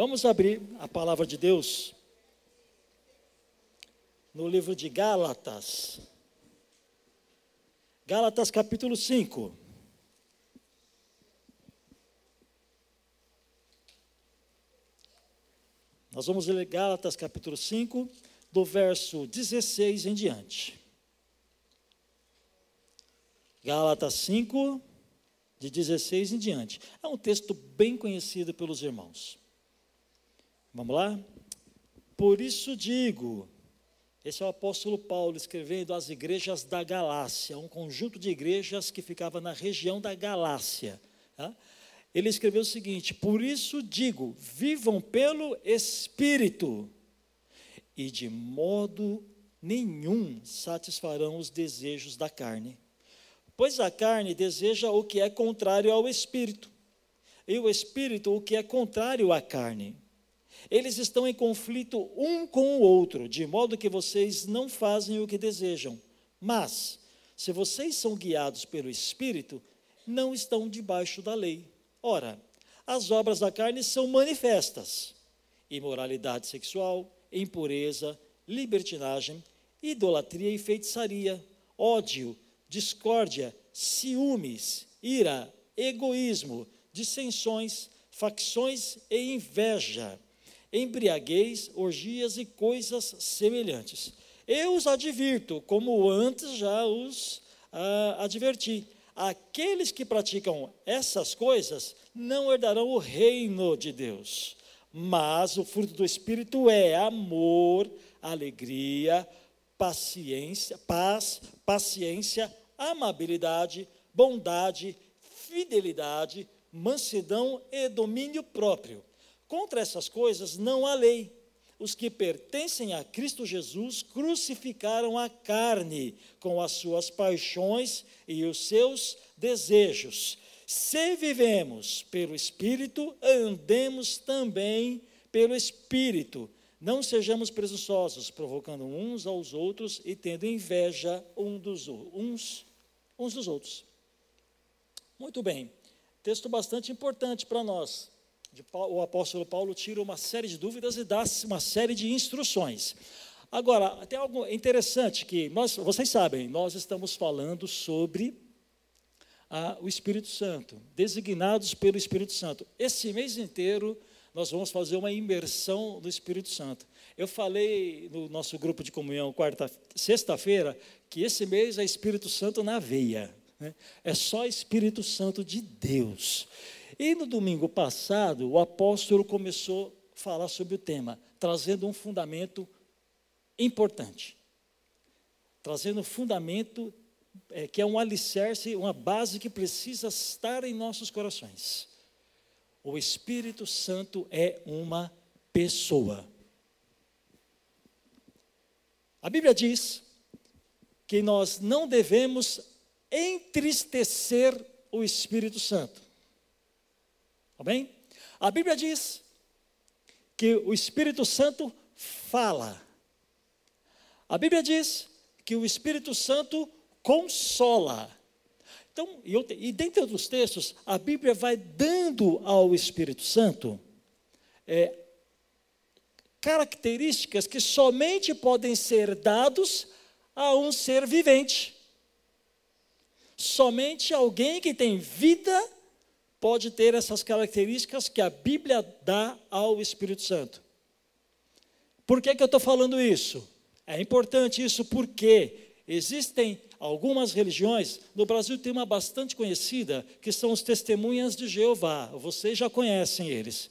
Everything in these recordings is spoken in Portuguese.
Vamos abrir a palavra de Deus no livro de Gálatas. Gálatas capítulo 5. Nós vamos ler Gálatas capítulo 5, do verso 16 em diante. Gálatas 5, de 16 em diante. É um texto bem conhecido pelos irmãos. Vamos lá? Por isso digo, esse é o apóstolo Paulo escrevendo às igrejas da Galácia, um conjunto de igrejas que ficava na região da Galácia. Tá? Ele escreveu o seguinte: Por isso digo, vivam pelo Espírito, e de modo nenhum satisfarão os desejos da carne. Pois a carne deseja o que é contrário ao Espírito, e o Espírito o que é contrário à carne eles estão em conflito um com o outro, de modo que vocês não fazem o que desejam. Mas, se vocês são guiados pelo Espírito, não estão debaixo da lei. Ora, as obras da carne são manifestas: imoralidade sexual, impureza, libertinagem, idolatria e feitiçaria, ódio, discórdia, ciúmes, ira, egoísmo, dissensões, facções e inveja embriaguez, orgias e coisas semelhantes. Eu os advirto, como antes já os ah, adverti. Aqueles que praticam essas coisas não herdarão o reino de Deus. Mas o fruto do Espírito é amor, alegria, paciência, paz, paciência, amabilidade, bondade, fidelidade, mansidão e domínio próprio. Contra essas coisas não há lei. Os que pertencem a Cristo Jesus crucificaram a carne com as suas paixões e os seus desejos. Se vivemos pelo Espírito, andemos também pelo Espírito. Não sejamos presunçosos, provocando uns aos outros e tendo inveja um dos, uns, uns dos outros. Muito bem, texto bastante importante para nós o apóstolo Paulo tira uma série de dúvidas e dá uma série de instruções. Agora, tem algo interessante que nós, vocês sabem, nós estamos falando sobre ah, o Espírito Santo, designados pelo Espírito Santo. Esse mês inteiro nós vamos fazer uma imersão do Espírito Santo. Eu falei no nosso grupo de comunhão quarta, sexta-feira que esse mês é Espírito Santo na veia. Né? É só Espírito Santo de Deus. E no domingo passado, o apóstolo começou a falar sobre o tema, trazendo um fundamento importante. Trazendo um fundamento é, que é um alicerce, uma base que precisa estar em nossos corações. O Espírito Santo é uma pessoa. A Bíblia diz que nós não devemos entristecer o Espírito Santo. Amém? A Bíblia diz que o Espírito Santo fala. A Bíblia diz que o Espírito Santo consola. Então, e, eu, e dentre outros textos, a Bíblia vai dando ao Espírito Santo é, características que somente podem ser dados a um ser vivente. Somente alguém que tem vida pode ter essas características que a Bíblia dá ao Espírito Santo. Por que, que eu estou falando isso? É importante isso porque existem algumas religiões, no Brasil tem uma bastante conhecida, que são os testemunhas de Jeová, vocês já conhecem eles.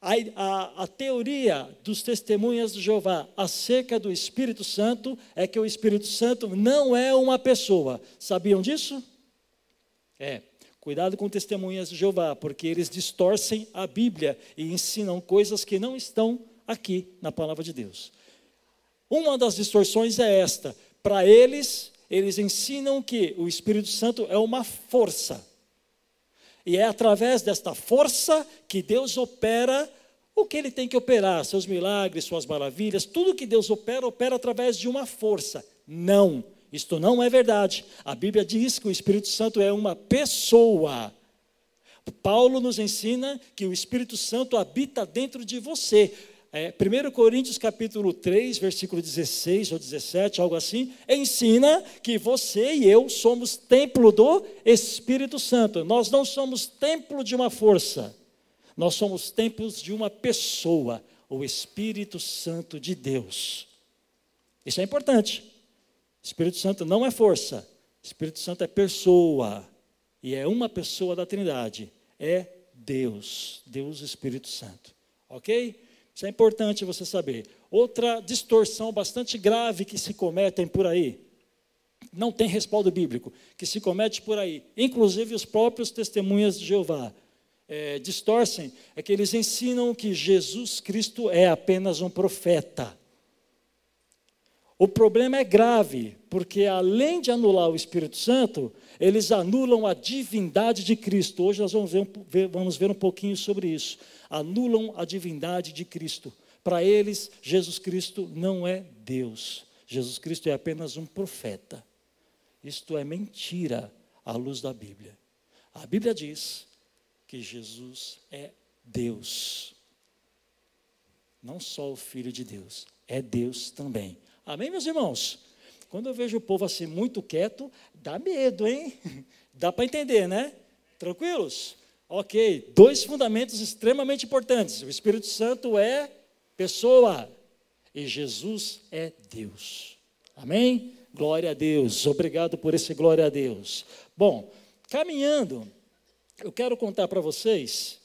A, a, a, teoria dos testemunhas de Jeová acerca do Espírito Santo é que o Espírito Santo não é uma pessoa. Sabiam disso? É. Cuidado com testemunhas de Jeová, porque eles distorcem a Bíblia e ensinam coisas que não estão aqui na palavra de Deus. Uma das distorções é esta: para eles, eles ensinam que o Espírito Santo é uma força. E é através desta força que Deus opera o que ele tem que operar, seus milagres, suas maravilhas, tudo que Deus opera, opera através de uma força. Não, isto não é verdade. A Bíblia diz que o Espírito Santo é uma pessoa. Paulo nos ensina que o Espírito Santo habita dentro de você. É, 1 Coríntios capítulo 3, versículo 16 ou 17, algo assim, ensina que você e eu somos templo do Espírito Santo. Nós não somos templo de uma força, nós somos templos de uma pessoa, o Espírito Santo de Deus. Isso é importante. Espírito Santo não é força, Espírito Santo é pessoa. E é uma pessoa da Trindade. É Deus, Deus Espírito Santo. Ok? Isso é importante você saber. Outra distorção bastante grave que se cometem por aí, não tem respaldo bíblico, que se comete por aí, inclusive os próprios testemunhas de Jeová, é, distorcem, é que eles ensinam que Jesus Cristo é apenas um profeta. O problema é grave, porque além de anular o Espírito Santo, eles anulam a divindade de Cristo. Hoje nós vamos ver, vamos ver um pouquinho sobre isso anulam a divindade de Cristo. Para eles, Jesus Cristo não é Deus. Jesus Cristo é apenas um profeta. Isto é mentira à luz da Bíblia. A Bíblia diz que Jesus é Deus. Não só o Filho de Deus, é Deus também. Amém, meus irmãos? Quando eu vejo o povo assim muito quieto, dá medo, hein? Dá para entender, né? Tranquilos? Ok, dois fundamentos extremamente importantes. O Espírito Santo é pessoa e Jesus é Deus. Amém? Glória a Deus. Obrigado por esse glória a Deus. Bom, caminhando, eu quero contar para vocês.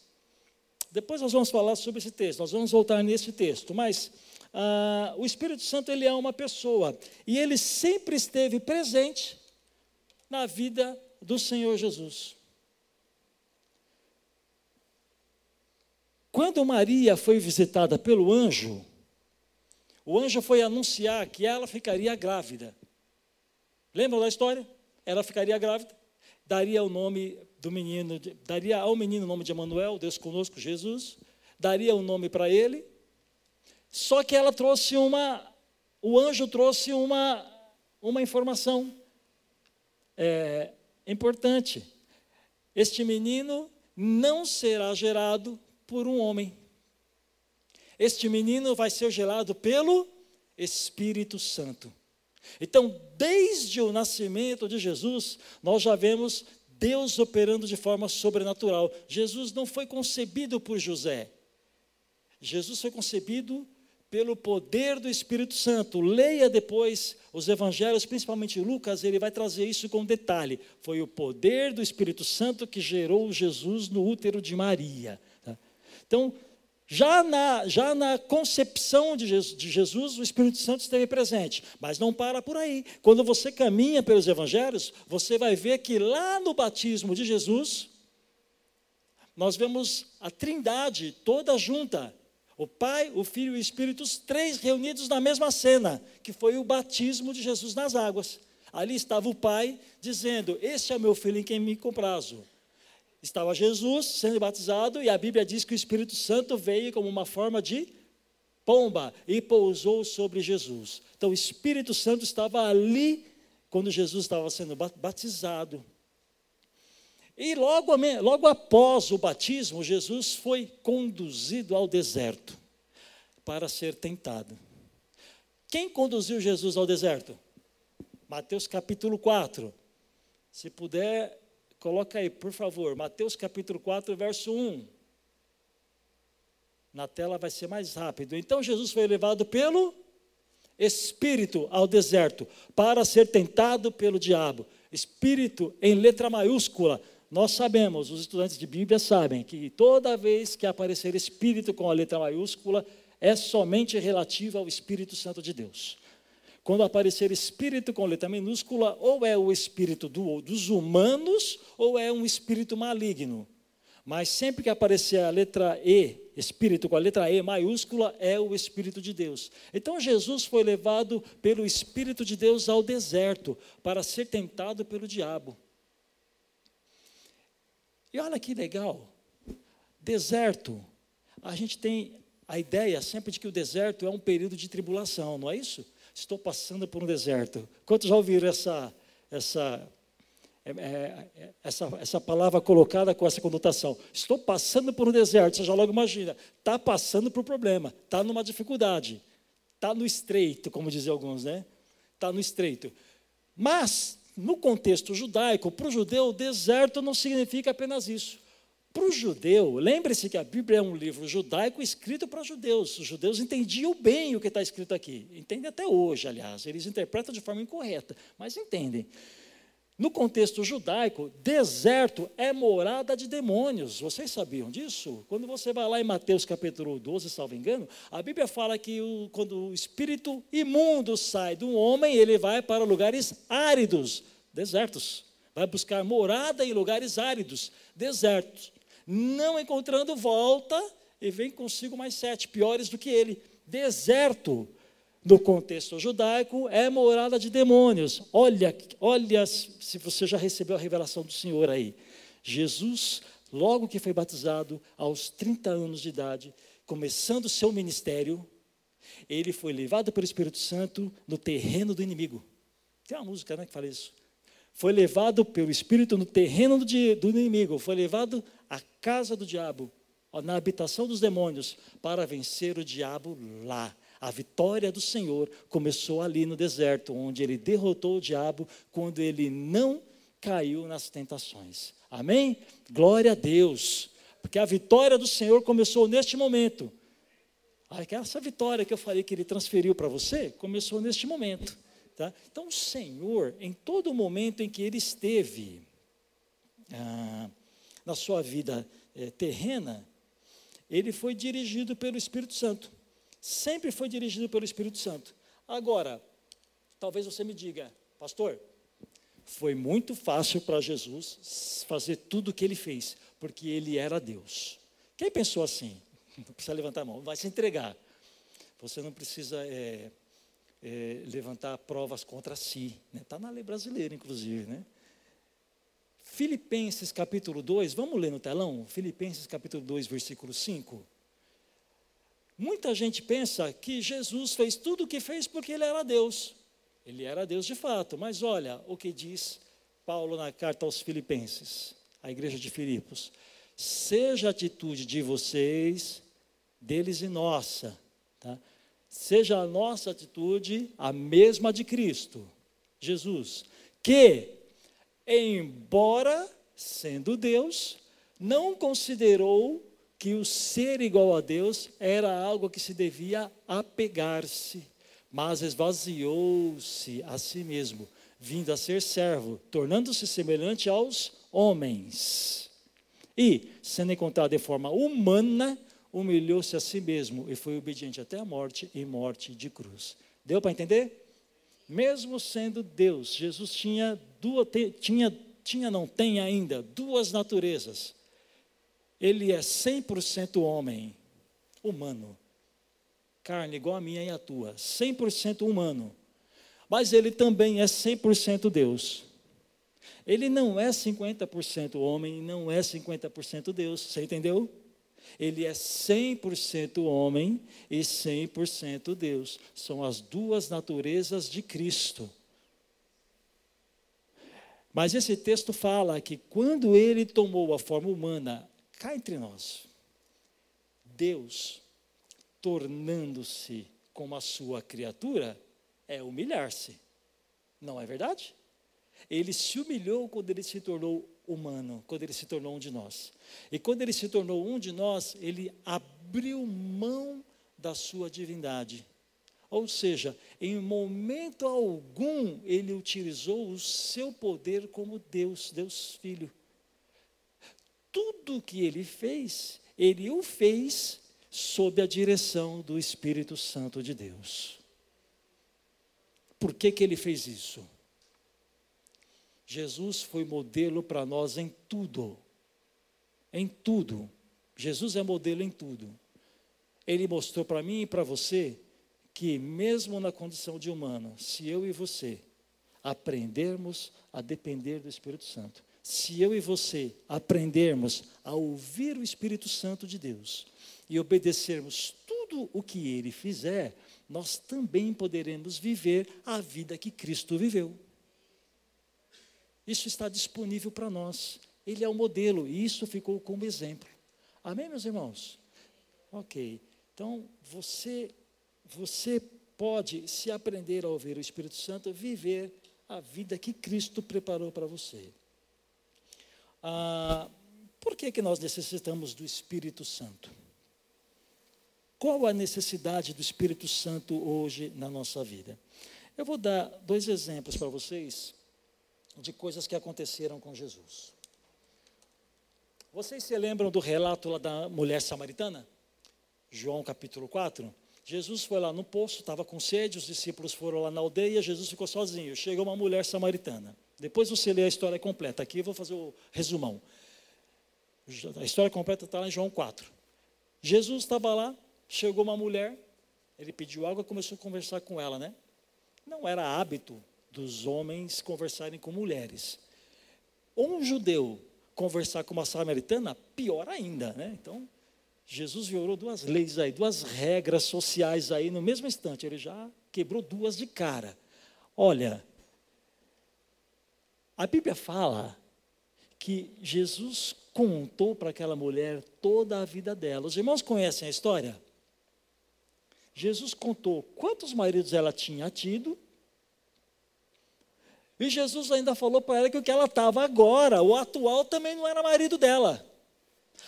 Depois nós vamos falar sobre esse texto, nós vamos voltar nesse texto, mas ah, o Espírito Santo ele é uma pessoa e ele sempre esteve presente na vida do Senhor Jesus. Quando Maria foi visitada pelo anjo, o anjo foi anunciar que ela ficaria grávida. Lembra da história? Ela ficaria grávida, daria o nome do menino, daria ao menino o nome de Emanuel, Deus conosco, Jesus, daria o nome para ele. Só que ela trouxe uma, o anjo trouxe uma, uma informação é, importante. Este menino não será gerado por um homem. Este menino vai ser gerado pelo Espírito Santo. Então, desde o nascimento de Jesus, nós já vemos Deus operando de forma sobrenatural. Jesus não foi concebido por José. Jesus foi concebido pelo poder do Espírito Santo. Leia depois os evangelhos, principalmente Lucas, ele vai trazer isso com detalhe. Foi o poder do Espírito Santo que gerou Jesus no útero de Maria. Então, já na, já na concepção de Jesus, de Jesus, o Espírito Santo esteve presente, mas não para por aí. Quando você caminha pelos evangelhos, você vai ver que lá no batismo de Jesus, nós vemos a trindade toda junta. O Pai, o Filho e o Espírito, os três reunidos na mesma cena, que foi o batismo de Jesus nas águas. Ali estava o Pai dizendo: Este é o meu filho em quem me comprazo. Estava Jesus sendo batizado e a Bíblia diz que o Espírito Santo veio como uma forma de pomba e pousou sobre Jesus. Então o Espírito Santo estava ali quando Jesus estava sendo batizado. E logo, logo após o batismo, Jesus foi conduzido ao deserto para ser tentado. Quem conduziu Jesus ao deserto? Mateus capítulo 4. Se puder Coloca aí, por favor, Mateus capítulo 4, verso 1. Na tela vai ser mais rápido. Então Jesus foi levado pelo Espírito ao deserto para ser tentado pelo diabo. Espírito em letra maiúscula. Nós sabemos, os estudantes de Bíblia sabem, que toda vez que aparecer Espírito com a letra maiúscula, é somente relativo ao Espírito Santo de Deus. Quando aparecer espírito com letra minúscula, ou é o espírito do, dos humanos, ou é um espírito maligno. Mas sempre que aparecer a letra E, espírito com a letra E maiúscula, é o Espírito de Deus. Então Jesus foi levado pelo Espírito de Deus ao deserto para ser tentado pelo diabo. E olha que legal, deserto, a gente tem a ideia sempre de que o deserto é um período de tribulação, não é isso? Estou passando por um deserto. Quantos já ouviram essa, essa, é, é, essa, essa palavra colocada com essa conotação? Estou passando por um deserto. Você já logo imagina, está passando por um problema, está numa dificuldade, está no estreito, como dizem alguns, né? Está no estreito. Mas, no contexto judaico, para o judeu, deserto não significa apenas isso. Para o judeu, lembre-se que a Bíblia é um livro judaico escrito para judeus. Os judeus entendiam bem o que está escrito aqui. Entendem até hoje, aliás. Eles interpretam de forma incorreta, mas entendem. No contexto judaico, deserto é morada de demônios. Vocês sabiam disso? Quando você vai lá em Mateus capítulo 12, salvo engano, a Bíblia fala que o, quando o espírito imundo sai do homem, ele vai para lugares áridos, desertos. Vai buscar morada em lugares áridos, desertos não encontrando volta, e vem consigo mais sete, piores do que ele. Deserto, no contexto judaico, é morada de demônios. Olha, olha se você já recebeu a revelação do Senhor aí. Jesus, logo que foi batizado, aos 30 anos de idade, começando o seu ministério, ele foi levado pelo Espírito Santo no terreno do inimigo. Tem uma música né, que fala isso. Foi levado pelo Espírito no terreno do, do inimigo, foi levado a casa do diabo, na habitação dos demônios, para vencer o diabo lá. A vitória do Senhor começou ali no deserto, onde ele derrotou o diabo quando ele não caiu nas tentações. Amém? Glória a Deus. Porque a vitória do Senhor começou neste momento. Essa vitória que eu falei que ele transferiu para você, começou neste momento. Tá? Então, o Senhor, em todo momento em que ele esteve ah, na sua vida é, terrena, ele foi dirigido pelo Espírito Santo. Sempre foi dirigido pelo Espírito Santo. Agora, talvez você me diga, pastor, foi muito fácil para Jesus fazer tudo o que ele fez, porque ele era Deus. Quem pensou assim? Não precisa levantar a mão, vai se entregar. Você não precisa é, é, levantar provas contra si. Está né? Tá na lei brasileira, inclusive. Né? Filipenses capítulo 2, vamos ler no telão? Filipenses capítulo 2, versículo 5. Muita gente pensa que Jesus fez tudo o que fez porque ele era Deus. Ele era Deus de fato, mas olha o que diz Paulo na carta aos Filipenses, a igreja de Filipos. Seja a atitude de vocês, deles e nossa, tá? seja a nossa atitude a mesma de Cristo, Jesus, que embora sendo Deus, não considerou que o ser igual a Deus era algo que se devia apegar-se, mas esvaziou-se a si mesmo, vindo a ser servo, tornando-se semelhante aos homens. E, sendo encontrado de forma humana, humilhou-se a si mesmo e foi obediente até a morte e morte de cruz. Deu para entender? Mesmo sendo Deus, Jesus tinha duas, tinha, tinha, não tem ainda, duas naturezas. Ele é 100% homem, humano, carne igual a minha e a tua, 100% humano. Mas ele também é 100% Deus. Ele não é 50% homem, não é 50% Deus, você entendeu? Ele é 100% homem e 100% Deus. São as duas naturezas de Cristo. Mas esse texto fala que quando ele tomou a forma humana, cá entre nós, Deus, tornando-se como a sua criatura, é humilhar-se. Não é verdade? Ele se humilhou quando ele se tornou humano, quando ele se tornou um de nós. E quando ele se tornou um de nós, ele abriu mão da sua divindade. Ou seja, em momento algum ele utilizou o seu poder como Deus, Deus Filho. Tudo que ele fez, ele o fez sob a direção do Espírito Santo de Deus. Por que, que ele fez isso? Jesus foi modelo para nós em tudo. Em tudo. Jesus é modelo em tudo. Ele mostrou para mim e para você que, mesmo na condição de humano, se eu e você aprendermos a depender do Espírito Santo, se eu e você aprendermos a ouvir o Espírito Santo de Deus e obedecermos tudo o que ele fizer, nós também poderemos viver a vida que Cristo viveu. Isso está disponível para nós. Ele é o modelo e isso ficou como exemplo. Amém, meus irmãos? Ok. Então, você, você pode, se aprender a ouvir o Espírito Santo, viver a vida que Cristo preparou para você. Ah, por que, que nós necessitamos do Espírito Santo? Qual a necessidade do Espírito Santo hoje na nossa vida? Eu vou dar dois exemplos para vocês de coisas que aconteceram com Jesus. Vocês se lembram do relato lá da mulher samaritana? João capítulo 4. Jesus foi lá no poço, estava com sede, os discípulos foram lá na aldeia, Jesus ficou sozinho. Chegou uma mulher samaritana. Depois você lê a história completa. Aqui eu vou fazer o resumão. A história completa está lá em João 4. Jesus estava lá, Chegou uma mulher, ele pediu água e começou a conversar com ela, né? Não era hábito dos homens conversarem com mulheres. Um judeu conversar com uma samaritana, pior ainda, né? Então, Jesus violou duas leis aí, duas regras sociais aí no mesmo instante. Ele já quebrou duas de cara. Olha, a Bíblia fala que Jesus contou para aquela mulher toda a vida dela. Os irmãos conhecem a história? Jesus contou quantos maridos ela tinha tido. E Jesus ainda falou para ela que o que ela estava agora, o atual, também não era marido dela.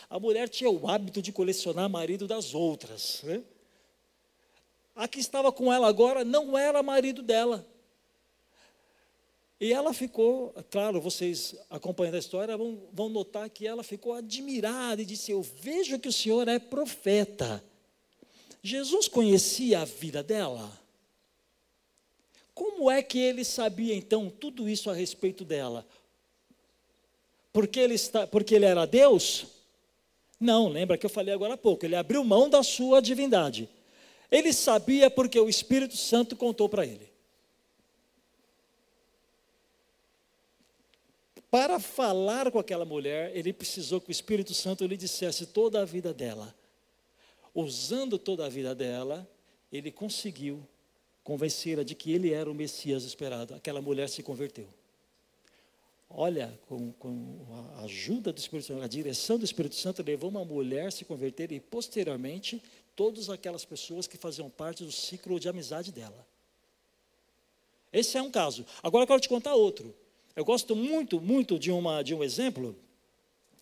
A mulher tinha o hábito de colecionar marido das outras. Né? A que estava com ela agora não era marido dela. E ela ficou, claro, vocês acompanhando a história vão, vão notar que ela ficou admirada e disse: Eu vejo que o senhor é profeta. Jesus conhecia a vida dela? Como é que ele sabia então tudo isso a respeito dela? Porque ele, está, porque ele era Deus? Não, lembra que eu falei agora há pouco, ele abriu mão da sua divindade. Ele sabia porque o Espírito Santo contou para ele. Para falar com aquela mulher, ele precisou que o Espírito Santo lhe dissesse toda a vida dela usando toda a vida dela, ele conseguiu convencê-la de que ele era o Messias esperado. Aquela mulher se converteu. Olha, com, com, a ajuda do Espírito Santo, a direção do Espírito Santo levou uma mulher a se converter e, posteriormente, todas aquelas pessoas que faziam parte do ciclo de amizade dela. Esse é um caso. Agora eu quero te contar outro. Eu gosto muito, muito de, uma, de um exemplo,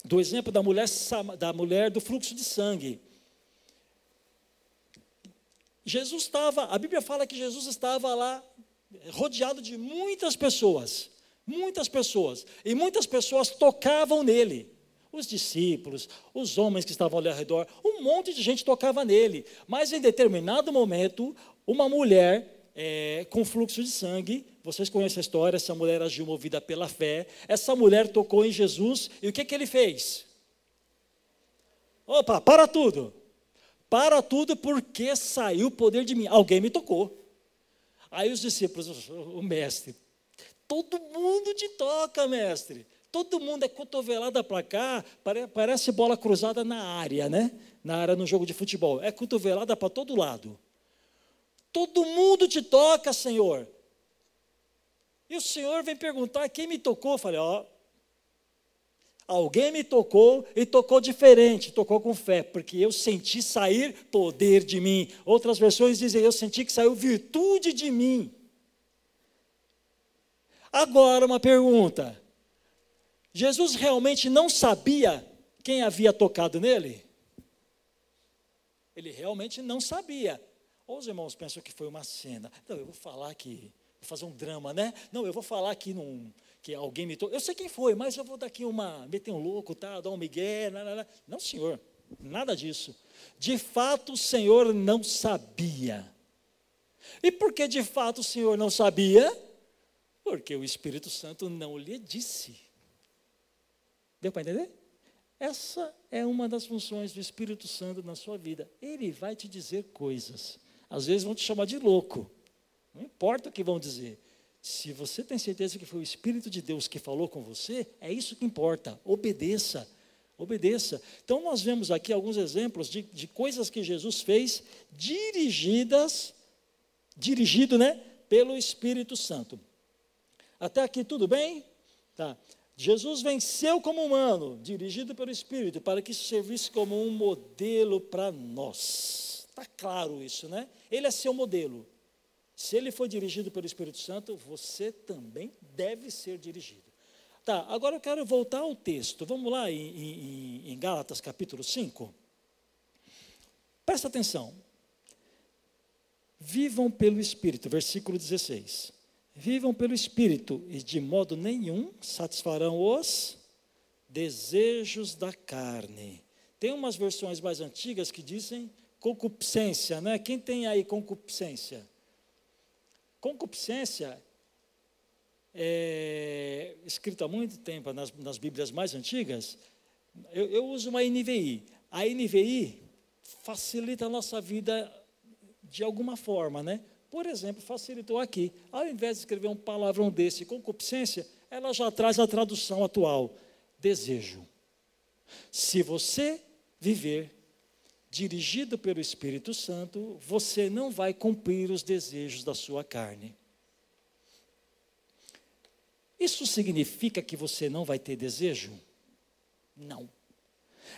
do exemplo da mulher, da mulher do fluxo de sangue. Jesus estava, a Bíblia fala que Jesus estava lá rodeado de muitas pessoas, muitas pessoas, e muitas pessoas tocavam nele. Os discípulos, os homens que estavam ali ao redor, um monte de gente tocava nele. Mas em determinado momento, uma mulher é, com fluxo de sangue, vocês conhecem a história, essa mulher agiu movida pela fé. Essa mulher tocou em Jesus, e o que, que ele fez? Opa, para tudo! Para tudo, porque saiu o poder de mim. Alguém me tocou. Aí os discípulos, o mestre, todo mundo te toca, mestre. Todo mundo é cotovelada para cá, parece bola cruzada na área, né? Na área no jogo de futebol. É cotovelada para todo lado. Todo mundo te toca, Senhor. E o Senhor vem perguntar quem me tocou. Eu falei, ó, Alguém me tocou e tocou diferente, tocou com fé, porque eu senti sair poder de mim. Outras versões dizem: eu senti que saiu virtude de mim. Agora, uma pergunta: Jesus realmente não sabia quem havia tocado nele? Ele realmente não sabia. Ou os irmãos pensam que foi uma cena. Não, eu vou falar aqui, vou fazer um drama, né? Não, eu vou falar aqui num que alguém me tocou. Eu sei quem foi, mas eu vou dar aqui uma, meter um louco, tá, dar um migué, não, não, não. não, senhor, nada disso. De fato, o Senhor não sabia. E por que de fato o Senhor não sabia? Porque o Espírito Santo não lhe disse. Deu para entender? Essa é uma das funções do Espírito Santo na sua vida. Ele vai te dizer coisas. Às vezes vão te chamar de louco. Não importa o que vão dizer. Se você tem certeza que foi o Espírito de Deus que falou com você, é isso que importa. Obedeça. Obedeça. Então, nós vemos aqui alguns exemplos de, de coisas que Jesus fez dirigidas, dirigido, né, pelo Espírito Santo. Até aqui tudo bem? Tá. Jesus venceu como humano, dirigido pelo Espírito, para que isso servisse como um modelo para nós. Está claro isso, né? Ele é seu modelo. Se ele foi dirigido pelo Espírito Santo, você também deve ser dirigido. Tá, agora eu quero voltar ao texto. Vamos lá em, em, em Gálatas capítulo 5. Presta atenção. Vivam pelo Espírito, versículo 16. Vivam pelo Espírito e de modo nenhum satisfarão os desejos da carne. Tem umas versões mais antigas que dizem concupiscência, né? Quem tem aí concupiscência? Concupiscência é escrito há muito tempo nas, nas Bíblias mais antigas. Eu, eu uso uma NVI. A NVI facilita a nossa vida de alguma forma, né? Por exemplo, facilitou aqui. Ao invés de escrever um palavrão desse, concupiscência, ela já traz a tradução atual: desejo. Se você viver dirigido pelo Espírito Santo, você não vai cumprir os desejos da sua carne. Isso significa que você não vai ter desejo? Não.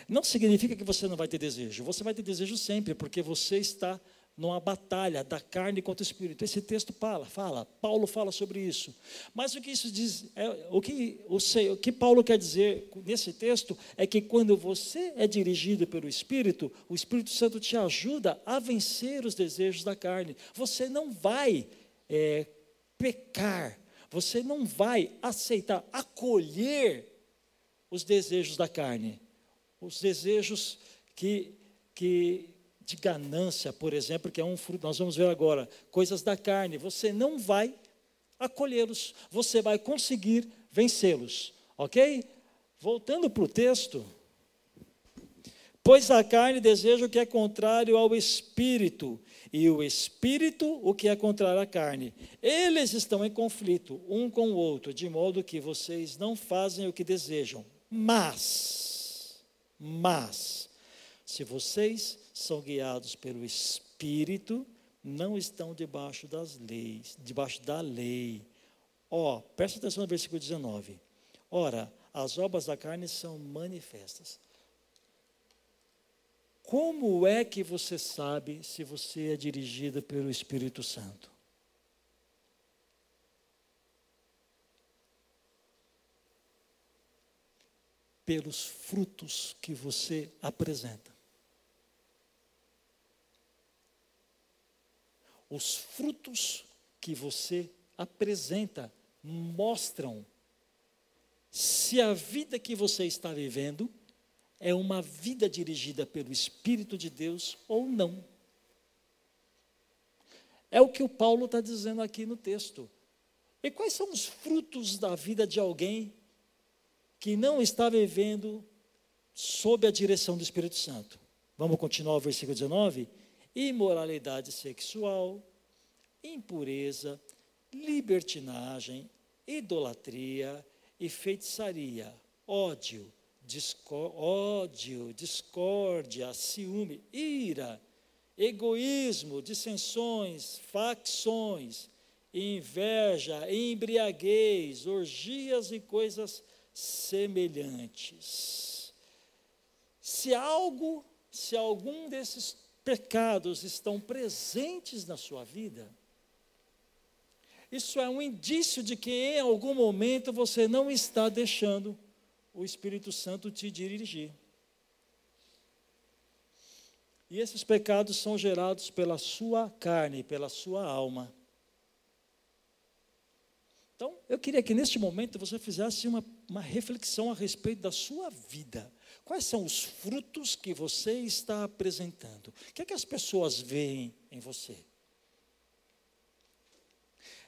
Não significa que você não vai ter desejo. Você vai ter desejo sempre, porque você está numa batalha da carne contra o espírito. Esse texto fala, fala, Paulo fala sobre isso. Mas o que isso diz, é, o, que, o, o que Paulo quer dizer nesse texto é que quando você é dirigido pelo Espírito, o Espírito Santo te ajuda a vencer os desejos da carne. Você não vai é, pecar, você não vai aceitar, acolher os desejos da carne, os desejos que, que de ganância, por exemplo, que é um fruto, nós vamos ver agora, coisas da carne, você não vai acolhê-los, você vai conseguir vencê-los, ok? Voltando para o texto, pois a carne deseja o que é contrário ao espírito, e o espírito o que é contrário à carne. Eles estão em conflito um com o outro, de modo que vocês não fazem o que desejam. Mas, mas, se vocês são guiados pelo Espírito, não estão debaixo das leis, debaixo da lei. Ó, oh, presta atenção no versículo 19. Ora, as obras da carne são manifestas. Como é que você sabe se você é dirigido pelo Espírito Santo? Pelos frutos que você apresenta. Os frutos que você apresenta mostram se a vida que você está vivendo é uma vida dirigida pelo Espírito de Deus ou não. É o que o Paulo está dizendo aqui no texto. E quais são os frutos da vida de alguém que não está vivendo sob a direção do Espírito Santo? Vamos continuar o versículo 19? Imoralidade sexual, impureza, libertinagem, idolatria e feitiçaria, ódio, ódio, discórdia, ciúme, ira, egoísmo, dissensões, facções, inveja, embriaguez, orgias e coisas semelhantes. Se algo, se algum desses pecados estão presentes na sua vida, isso é um indício de que em algum momento você não está deixando o Espírito Santo te dirigir. E esses pecados são gerados pela sua carne, pela sua alma. Então, eu queria que neste momento você fizesse uma, uma reflexão a respeito da sua vida. Quais são os frutos que você está apresentando? O que é que as pessoas veem em você?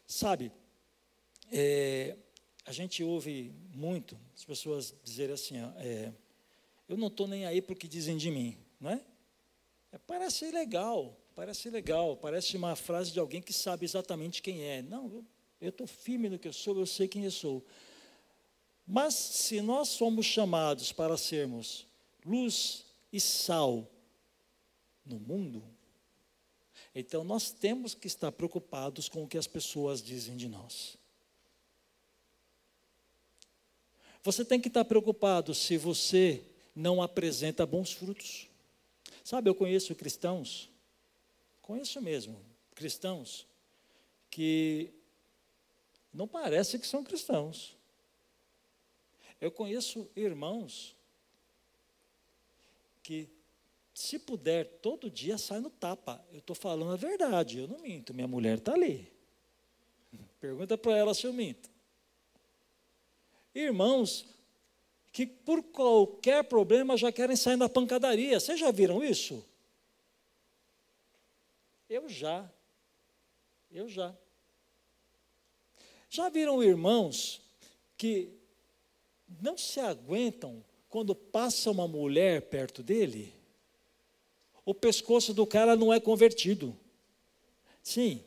Sabe, é, a gente ouve muito as pessoas dizerem assim: é, eu não estou nem aí para o que dizem de mim, não é? é? Parece legal, parece legal, parece uma frase de alguém que sabe exatamente quem é. Não, eu estou firme no que eu sou, eu sei quem eu sou. Mas se nós somos chamados para sermos luz e sal no mundo, então nós temos que estar preocupados com o que as pessoas dizem de nós. Você tem que estar preocupado se você não apresenta bons frutos. Sabe, eu conheço cristãos, conheço mesmo, cristãos, que não parece que são cristãos. Eu conheço irmãos que, se puder, todo dia sai no tapa. Eu estou falando a verdade, eu não minto. Minha mulher está ali. Pergunta para ela se eu minto. Irmãos que, por qualquer problema, já querem sair na pancadaria. Vocês já viram isso? Eu já. Eu já. Já viram irmãos que não se aguentam quando passa uma mulher perto dele? O pescoço do cara não é convertido. Sim,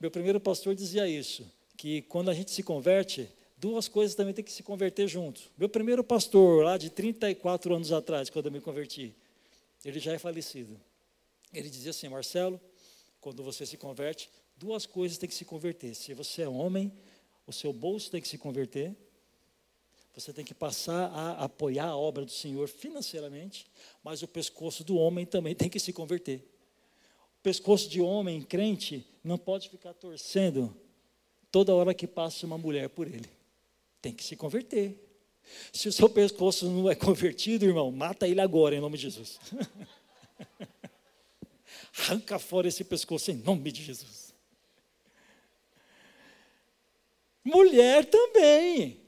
meu primeiro pastor dizia isso, que quando a gente se converte, duas coisas também tem que se converter junto. Meu primeiro pastor, lá de 34 anos atrás, quando eu me converti, ele já é falecido. Ele dizia assim: Marcelo, quando você se converte, duas coisas têm que se converter. Se você é homem, o seu bolso tem que se converter. Você tem que passar a apoiar a obra do Senhor financeiramente, mas o pescoço do homem também tem que se converter. O pescoço de homem crente não pode ficar torcendo toda hora que passa uma mulher por ele. Tem que se converter. Se o seu pescoço não é convertido, irmão, mata ele agora em nome de Jesus. Arranca fora esse pescoço em nome de Jesus. Mulher também.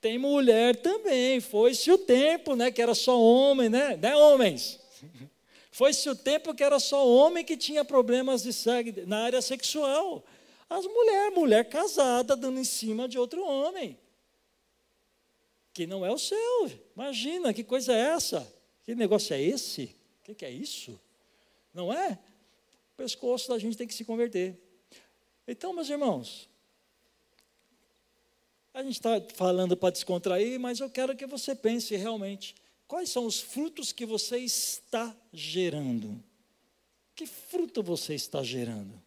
Tem mulher também. Foi-se o tempo, né? Que era só homem, né? Né, homens? Foi-se o tempo que era só homem que tinha problemas de sangue na área sexual. As mulheres, mulher casada dando em cima de outro homem. Que não é o seu. Imagina, que coisa é essa? Que negócio é esse? O que, que é isso? Não é? O pescoço da gente tem que se converter. Então, meus irmãos, a gente está falando para descontrair, mas eu quero que você pense realmente: quais são os frutos que você está gerando? Que fruto você está gerando?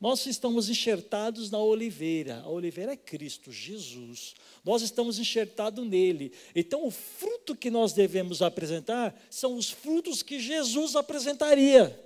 Nós estamos enxertados na oliveira. A oliveira é Cristo, Jesus. Nós estamos enxertados nele. Então, o fruto que nós devemos apresentar são os frutos que Jesus apresentaria.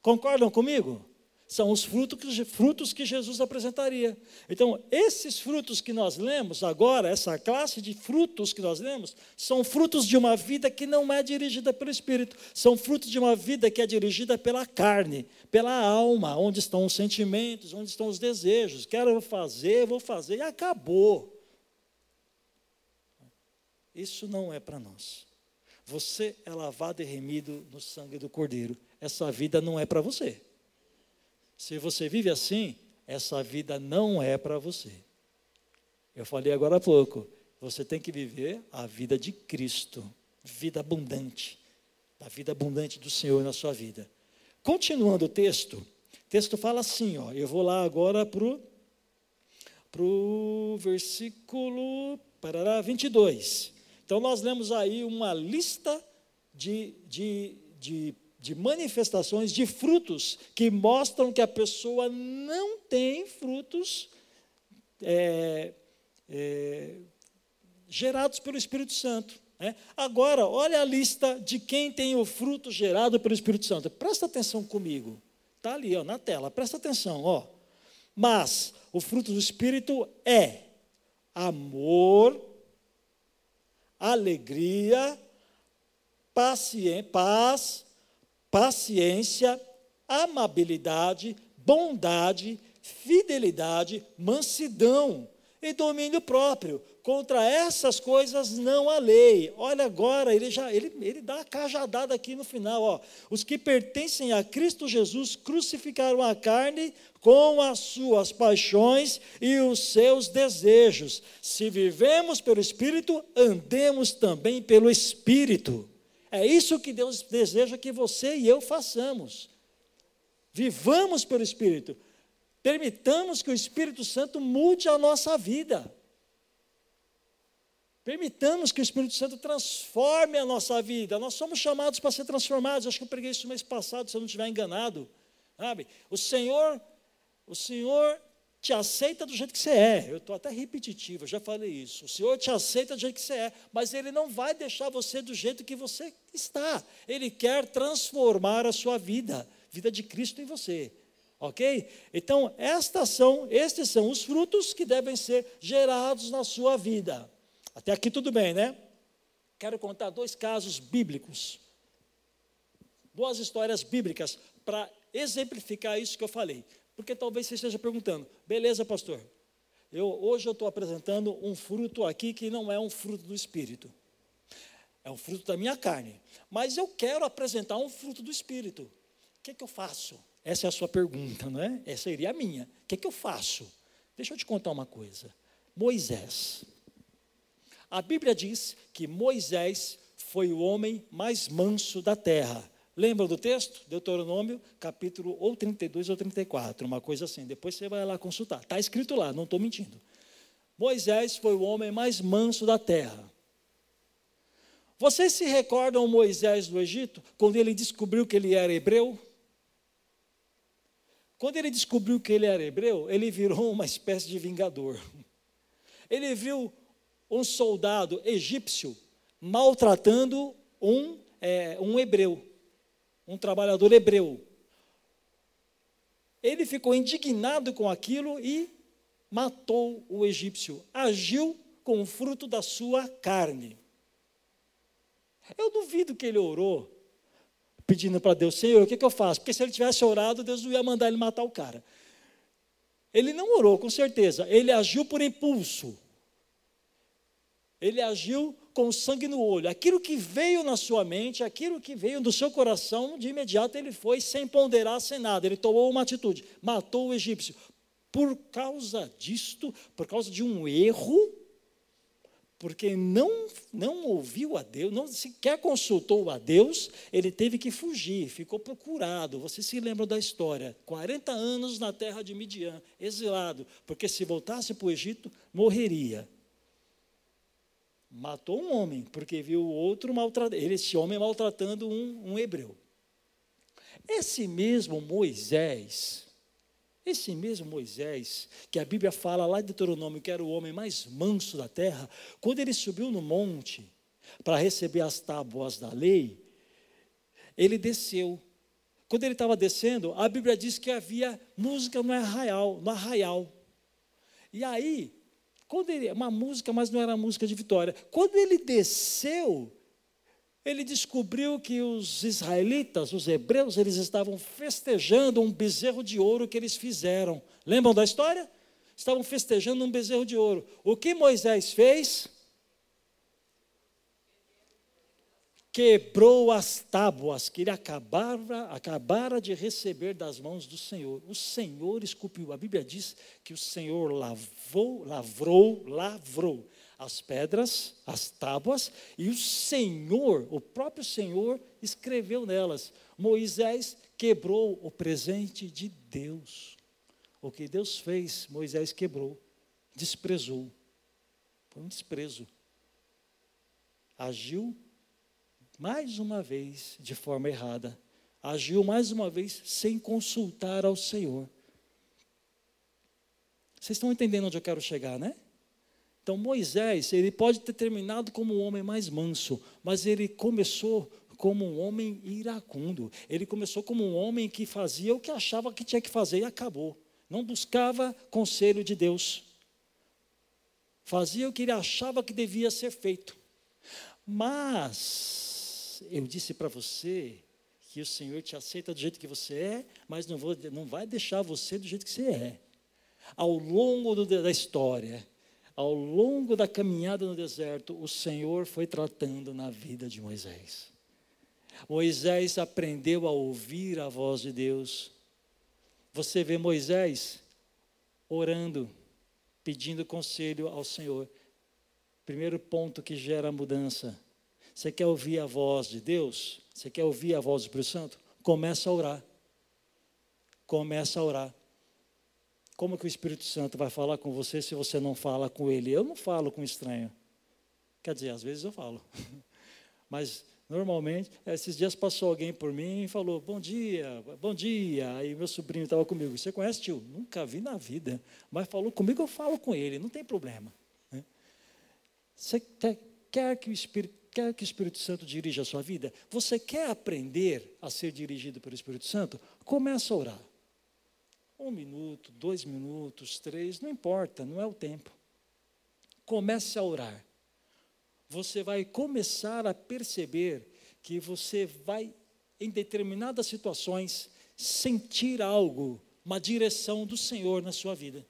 Concordam comigo? São os frutos, frutos que Jesus apresentaria. Então, esses frutos que nós lemos agora, essa classe de frutos que nós lemos, são frutos de uma vida que não é dirigida pelo Espírito, são frutos de uma vida que é dirigida pela carne, pela alma, onde estão os sentimentos, onde estão os desejos. Quero fazer, vou fazer, e acabou. Isso não é para nós. Você é lavado e remido no sangue do Cordeiro. Essa vida não é para você. Se você vive assim, essa vida não é para você. Eu falei agora há pouco, você tem que viver a vida de Cristo, vida abundante, a vida abundante do Senhor na sua vida. Continuando o texto, o texto fala assim, ó, eu vou lá agora para o versículo parará, 22. Então nós lemos aí uma lista de, de, de de manifestações, de frutos que mostram que a pessoa não tem frutos é, é, gerados pelo Espírito Santo. Né? Agora, olha a lista de quem tem o fruto gerado pelo Espírito Santo. Presta atenção comigo. Está ali ó, na tela, presta atenção. Ó. Mas o fruto do Espírito é amor, alegria, paciência, paz, paciência, amabilidade, bondade, fidelidade, mansidão e domínio próprio. Contra essas coisas não há lei. Olha agora, ele já ele, ele dá a cajadada aqui no final. Ó. Os que pertencem a Cristo Jesus crucificaram a carne com as suas paixões e os seus desejos. Se vivemos pelo Espírito, andemos também pelo Espírito. É isso que Deus deseja que você e eu façamos. Vivamos pelo Espírito. Permitamos que o Espírito Santo mude a nossa vida. Permitamos que o Espírito Santo transforme a nossa vida. Nós somos chamados para ser transformados. Acho que eu preguei isso mês passado, se eu não estiver enganado. Sabe? O Senhor, o Senhor te aceita do jeito que você é. Eu estou até repetitivo, eu já falei isso. O Senhor te aceita do jeito que você é, mas Ele não vai deixar você do jeito que você está. Ele quer transformar a sua vida, vida de Cristo em você. Ok? Então, estas são, estes são os frutos que devem ser gerados na sua vida. Até aqui tudo bem, né? Quero contar dois casos bíblicos, duas histórias bíblicas para exemplificar isso que eu falei. Porque talvez você esteja perguntando, beleza, pastor? Eu, hoje eu estou apresentando um fruto aqui que não é um fruto do Espírito. É um fruto da minha carne. Mas eu quero apresentar um fruto do Espírito. O que, é que eu faço? Essa é a sua pergunta, não é? Essa seria a minha. O que, é que eu faço? Deixa eu te contar uma coisa. Moisés. A Bíblia diz que Moisés foi o homem mais manso da terra. Lembra do texto? Deuteronômio, capítulo ou 32 ou 34, uma coisa assim. Depois você vai lá consultar. Está escrito lá, não estou mentindo. Moisés foi o homem mais manso da terra. Vocês se recordam Moisés do Egito, quando ele descobriu que ele era hebreu? Quando ele descobriu que ele era hebreu, ele virou uma espécie de vingador. Ele viu um soldado egípcio maltratando um, é, um hebreu, um trabalhador hebreu. Ele ficou indignado com aquilo e matou o egípcio, agiu com o fruto da sua carne. Eu duvido que ele orou pedindo para Deus, Senhor, o que, que eu faço? Porque se ele tivesse orado, Deus não ia mandar ele matar o cara. Ele não orou, com certeza, ele agiu por impulso ele agiu com sangue no olho. Aquilo que veio na sua mente, aquilo que veio do seu coração, de imediato ele foi sem ponderar, sem nada. Ele tomou uma atitude, matou o egípcio. Por causa disto, por causa de um erro, porque não, não ouviu a Deus, não sequer consultou a Deus, ele teve que fugir, ficou procurado. Vocês se lembram da história? 40 anos na terra de Midian, exilado, porque se voltasse para o Egito, morreria matou um homem, porque viu o outro maltratando, esse homem maltratando um, um hebreu. Esse mesmo Moisés, esse mesmo Moisés, que a Bíblia fala lá de Deuteronômio que era o homem mais manso da terra, quando ele subiu no monte para receber as tábuas da lei, ele desceu. Quando ele estava descendo, a Bíblia diz que havia música no arraial, no arraial. E aí, quando ele, uma música, mas não era música de vitória. Quando ele desceu, ele descobriu que os israelitas, os hebreus, eles estavam festejando um bezerro de ouro que eles fizeram. Lembram da história? Estavam festejando um bezerro de ouro. O que Moisés fez? Quebrou as tábuas que ele acabara, acabara de receber das mãos do Senhor. O Senhor esculpiu. A Bíblia diz que o Senhor lavou, lavrou, lavrou as pedras, as tábuas, e o Senhor, o próprio Senhor, escreveu nelas. Moisés quebrou o presente de Deus. O que Deus fez, Moisés quebrou, desprezou. Foi um desprezo. Agiu mais uma vez de forma errada. Agiu mais uma vez sem consultar ao Senhor. Vocês estão entendendo onde eu quero chegar, né? Então Moisés, ele pode ter terminado como o homem mais manso, mas ele começou como um homem iracundo. Ele começou como um homem que fazia o que achava que tinha que fazer e acabou. Não buscava conselho de Deus. Fazia o que ele achava que devia ser feito. Mas eu disse para você que o Senhor te aceita do jeito que você é, mas não, vou, não vai deixar você do jeito que você é. Ao longo do, da história, ao longo da caminhada no deserto, o Senhor foi tratando na vida de Moisés. Moisés aprendeu a ouvir a voz de Deus. Você vê Moisés orando, pedindo conselho ao Senhor. Primeiro ponto que gera mudança. Você quer ouvir a voz de Deus? Você quer ouvir a voz do Espírito Santo? Começa a orar. Começa a orar. Como que o Espírito Santo vai falar com você se você não fala com ele? Eu não falo com estranho. Quer dizer, às vezes eu falo. Mas normalmente, esses dias passou alguém por mim e falou: Bom dia, bom dia. Aí meu sobrinho estava comigo. Você conhece tio? Nunca vi na vida. Mas falou comigo, eu falo com ele, não tem problema. Você quer que o Espírito quer que o Espírito Santo dirija a sua vida? Você quer aprender a ser dirigido pelo Espírito Santo? Começa a orar. Um minuto, dois minutos, três, não importa, não é o tempo. Comece a orar. Você vai começar a perceber que você vai, em determinadas situações, sentir algo, uma direção do Senhor na sua vida.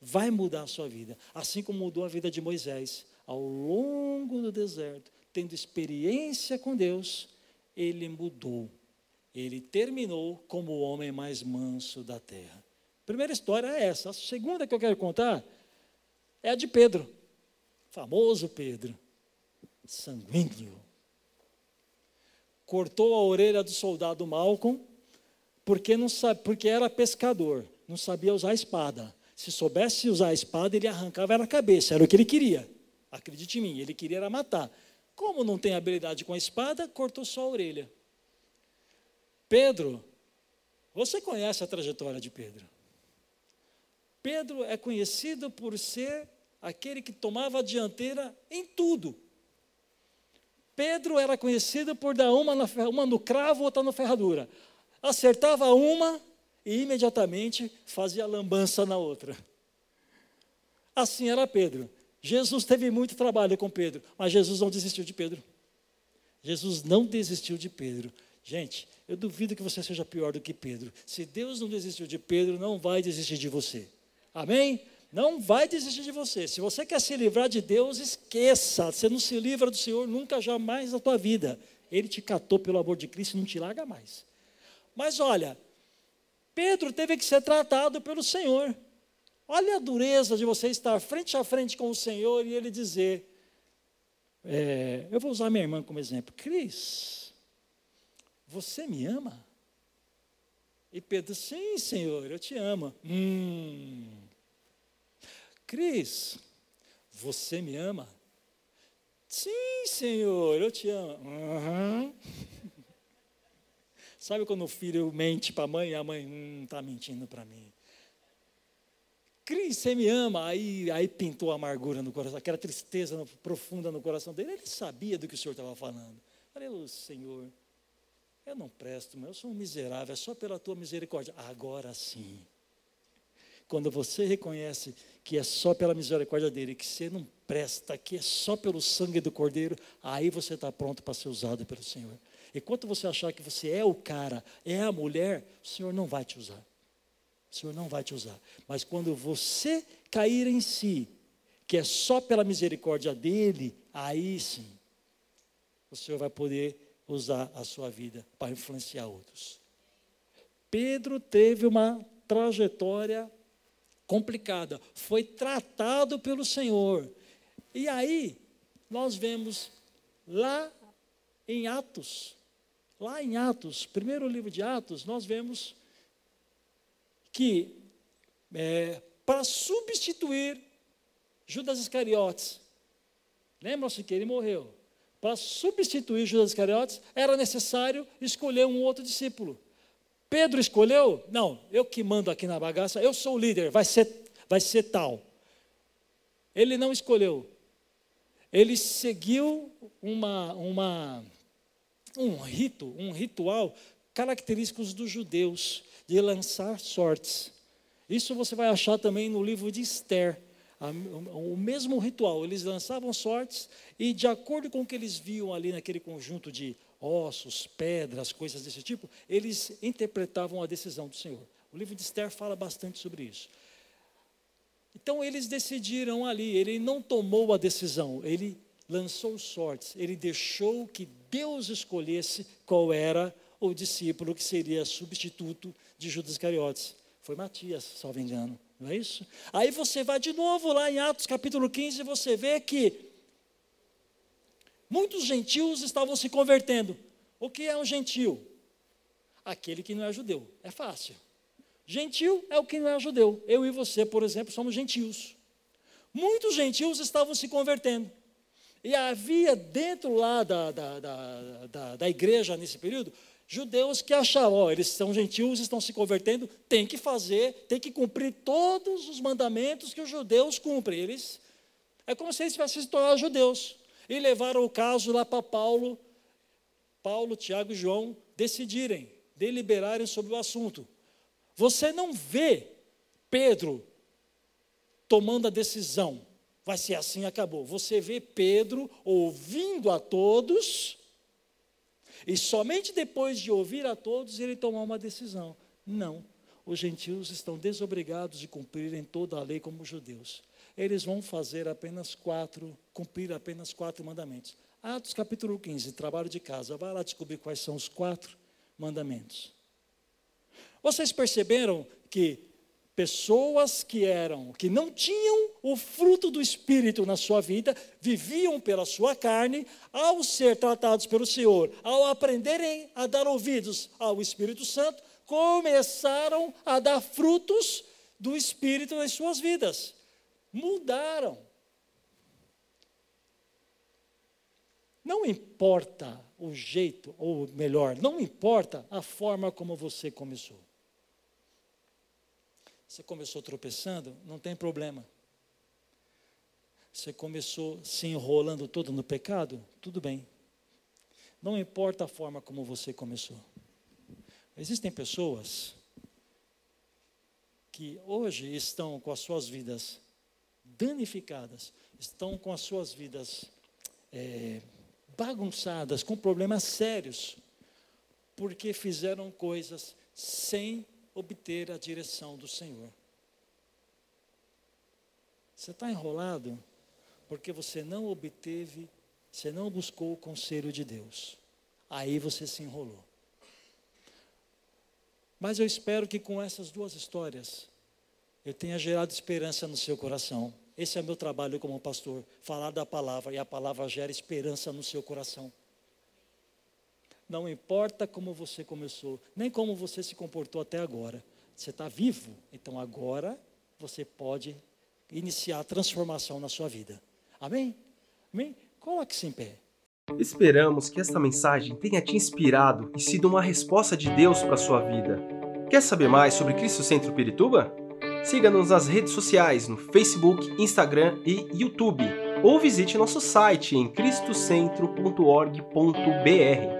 Vai mudar a sua vida, assim como mudou a vida de Moisés. Ao longo do deserto, tendo experiência com Deus, ele mudou ele terminou como o homem mais manso da terra. Primeira história é essa. A segunda que eu quero contar é a de Pedro, famoso Pedro, sanguíneo. Cortou a orelha do soldado Malcolm porque, não sabe, porque era pescador, não sabia usar a espada. Se soubesse usar a espada, ele arrancava a cabeça, era o que ele queria. Acredite em mim, ele queria era matar. Como não tem habilidade com a espada, cortou só a orelha. Pedro, você conhece a trajetória de Pedro. Pedro é conhecido por ser aquele que tomava a dianteira em tudo. Pedro era conhecido por dar uma, na, uma no cravo, outra na ferradura. Acertava uma e imediatamente fazia lambança na outra. Assim era Pedro. Jesus teve muito trabalho com Pedro, mas Jesus não desistiu de Pedro. Jesus não desistiu de Pedro. Gente, eu duvido que você seja pior do que Pedro. Se Deus não desistiu de Pedro, não vai desistir de você. Amém? Não vai desistir de você. Se você quer se livrar de Deus, esqueça. Você não se livra do Senhor nunca, jamais na tua vida. Ele te catou pelo amor de Cristo e não te larga mais. Mas olha, Pedro teve que ser tratado pelo Senhor. Olha a dureza de você estar frente a frente com o Senhor e ele dizer: é, Eu vou usar minha irmã como exemplo. Cris, você me ama? E Pedro, sim, Senhor, eu te amo. Hum. Cris, você me ama? Sim, Senhor, eu te amo. Uhum. Sabe quando o filho mente para a mãe e a mãe hum, está mentindo para mim? Cris, você me ama? Aí, aí pintou a amargura no coração, aquela tristeza profunda no coração dele. Ele sabia do que o Senhor estava falando. Falei, Senhor, eu não presto, mas eu sou um miserável, é só pela tua misericórdia. Agora sim. Quando você reconhece que é só pela misericórdia dele, que você não presta, que é só pelo sangue do Cordeiro, aí você está pronto para ser usado pelo Senhor. Enquanto você achar que você é o cara, é a mulher, o Senhor não vai te usar. O Senhor não vai te usar. Mas quando você cair em si, que é só pela misericórdia dele, aí sim, o Senhor vai poder usar a sua vida para influenciar outros. Pedro teve uma trajetória complicada, foi tratado pelo Senhor. E aí, nós vemos lá em Atos, lá em Atos, primeiro livro de Atos, nós vemos que é, para substituir Judas Iscariotes, lembram-se que ele morreu. Para substituir Judas Iscariotes, era necessário escolher um outro discípulo. Pedro escolheu? Não, eu que mando aqui na bagaça, eu sou o líder, vai ser, vai ser tal. Ele não escolheu. Ele seguiu uma, uma, um rito, um ritual característico dos judeus, de lançar sortes. Isso você vai achar também no livro de Esther o mesmo ritual. Eles lançavam sortes e, de acordo com o que eles viam ali naquele conjunto de ossos, pedras, coisas desse tipo, eles interpretavam a decisão do Senhor. O livro de Esther fala bastante sobre isso. Então eles decidiram ali, ele não tomou a decisão, ele lançou sortes, ele deixou que Deus escolhesse qual era o discípulo que seria substituto de Judas Iscariotes. Foi Matias, salvo engano, não é isso? Aí você vai de novo lá em Atos capítulo 15 e você vê que muitos gentios estavam se convertendo. O que é um gentio? Aquele que não é judeu. É fácil. Gentil é o que não é judeu. Eu e você, por exemplo, somos gentios. Muitos gentios estavam se convertendo. E havia dentro lá da, da, da, da, da igreja nesse período judeus que achavam, ó, eles são gentios, estão se convertendo, tem que fazer, tem que cumprir todos os mandamentos que os judeus cumprem. Eles, é como se eles tivessem se tornado judeus. E levaram o caso lá para Paulo, Paulo, Tiago e João decidirem, deliberarem sobre o assunto. Você não vê Pedro tomando a decisão, vai ser assim, acabou. Você vê Pedro ouvindo a todos e somente depois de ouvir a todos ele tomar uma decisão. Não, os gentios estão desobrigados de cumprirem toda a lei como os judeus. Eles vão fazer apenas quatro, cumprir apenas quatro mandamentos. Atos capítulo 15, trabalho de casa. Vai lá descobrir quais são os quatro mandamentos. Vocês perceberam que pessoas que eram, que não tinham o fruto do Espírito na sua vida, viviam pela sua carne, ao ser tratados pelo Senhor, ao aprenderem a dar ouvidos ao Espírito Santo, começaram a dar frutos do Espírito nas suas vidas. Mudaram. Não importa o jeito, ou melhor, não importa a forma como você começou. Você começou tropeçando, não tem problema. Você começou se enrolando todo no pecado, tudo bem. Não importa a forma como você começou. Existem pessoas que hoje estão com as suas vidas danificadas, estão com as suas vidas é, bagunçadas, com problemas sérios, porque fizeram coisas sem obter a direção do Senhor. Você está enrolado porque você não obteve, você não buscou o conselho de Deus. Aí você se enrolou. Mas eu espero que com essas duas histórias eu tenha gerado esperança no seu coração. Esse é meu trabalho como pastor, falar da palavra e a palavra gera esperança no seu coração. Não importa como você começou, nem como você se comportou até agora. Você está vivo, então agora você pode iniciar a transformação na sua vida. Amém? Amém? Coloque-se em pé. Esperamos que esta mensagem tenha te inspirado e sido uma resposta de Deus para a sua vida. Quer saber mais sobre Cristo Centro Pirituba? Siga-nos nas redes sociais no Facebook, Instagram e YouTube, ou visite nosso site em cristocentro.org.br.